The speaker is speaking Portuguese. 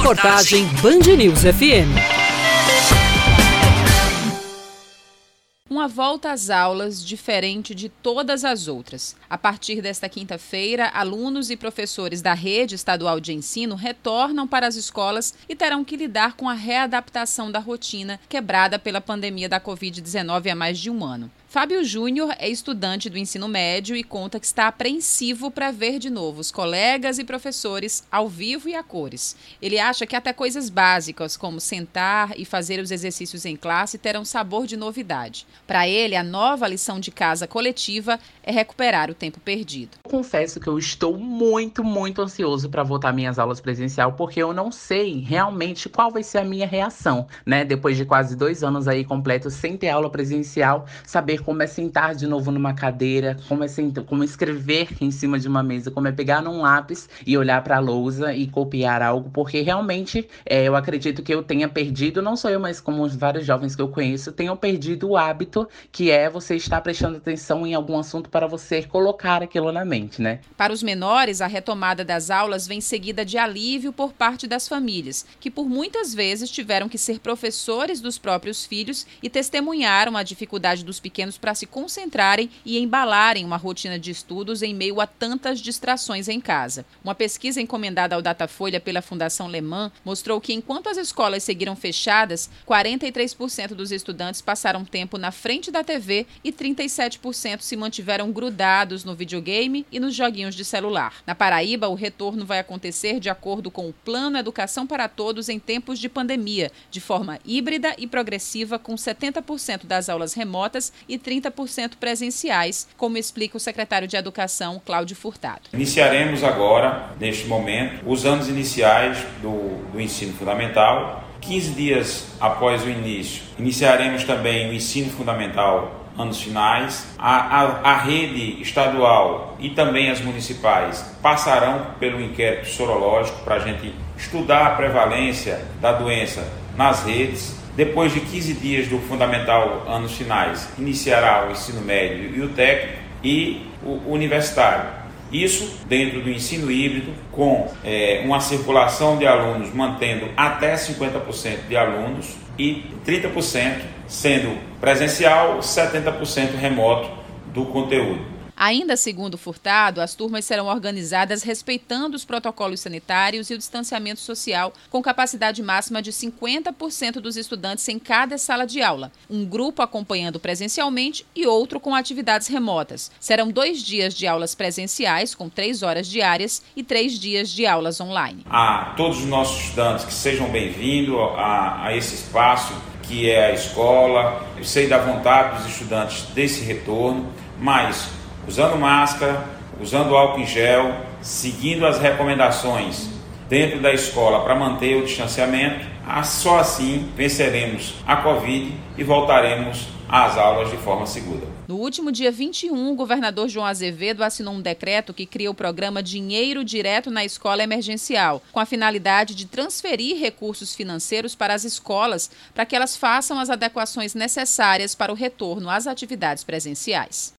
Reportagem Band News FM. uma volta às aulas diferente de todas as outras. A partir desta quinta-feira, alunos e professores da rede estadual de ensino retornam para as escolas e terão que lidar com a readaptação da rotina quebrada pela pandemia da Covid-19 há mais de um ano. Fábio Júnior é estudante do ensino médio e conta que está apreensivo para ver de novo os colegas e professores ao vivo e a cores. Ele acha que até coisas básicas, como sentar e fazer os exercícios em classe, terão sabor de novidade. Para ele, a nova lição de casa coletiva é recuperar o tempo perdido. Confesso que eu estou muito, muito ansioso para voltar minhas aulas presencial, porque eu não sei realmente qual vai ser a minha reação, né? Depois de quase dois anos aí completos sem ter aula presencial, saber como é sentar de novo numa cadeira, como é, sentar, como escrever em cima de uma mesa, como é pegar num lápis e olhar para a lousa e copiar algo, porque realmente é, eu acredito que eu tenha perdido, não só eu, mas como vários jovens que eu conheço, tenham perdido o hábito que é você estar prestando atenção em algum assunto para você colocar aquilo na mente, né? Para os menores, a retomada das aulas vem seguida de alívio por parte das famílias, que por muitas vezes tiveram que ser professores dos próprios filhos e testemunharam a dificuldade dos pequenos para se concentrarem e embalarem uma rotina de estudos em meio a tantas distrações em casa. Uma pesquisa encomendada ao Datafolha pela Fundação Leman mostrou que enquanto as escolas seguiram fechadas, 43% dos estudantes passaram tempo na frente da TV e 37% se mantiveram grudados no videogame e nos joguinhos de celular. Na Paraíba, o retorno vai acontecer de acordo com o Plano Educação para Todos em tempos de pandemia, de forma híbrida e progressiva, com 70% das aulas remotas e 30% presenciais, como explica o secretário de Educação, Cláudio Furtado. Iniciaremos agora, neste momento, os anos iniciais do, do ensino fundamental. 15 dias após o início, iniciaremos também o ensino fundamental anos finais. A, a, a, rede estadual e também as municipais passarão pelo inquérito sorológico para a gente estudar a prevalência da doença nas redes depois de 15 dias do fundamental anos finais, iniciará o ensino médio e o técnico e o universitário. Isso dentro do ensino híbrido, com é, uma circulação de alunos mantendo até 50% de alunos e 30% sendo presencial, 70% remoto do conteúdo. Ainda segundo Furtado, as turmas serão organizadas respeitando os protocolos sanitários e o distanciamento social, com capacidade máxima de 50% dos estudantes em cada sala de aula, um grupo acompanhando presencialmente e outro com atividades remotas. Serão dois dias de aulas presenciais, com três horas diárias, e três dias de aulas online. A todos os nossos estudantes que sejam bem-vindos a, a esse espaço que é a escola. Eu sei da vontade dos estudantes desse retorno, mas usando máscara, usando álcool em gel, seguindo as recomendações dentro da escola para manter o distanciamento, só assim venceremos a Covid e voltaremos às aulas de forma segura. No último dia 21, o governador João Azevedo assinou um decreto que cria o programa Dinheiro Direto na Escola Emergencial, com a finalidade de transferir recursos financeiros para as escolas para que elas façam as adequações necessárias para o retorno às atividades presenciais.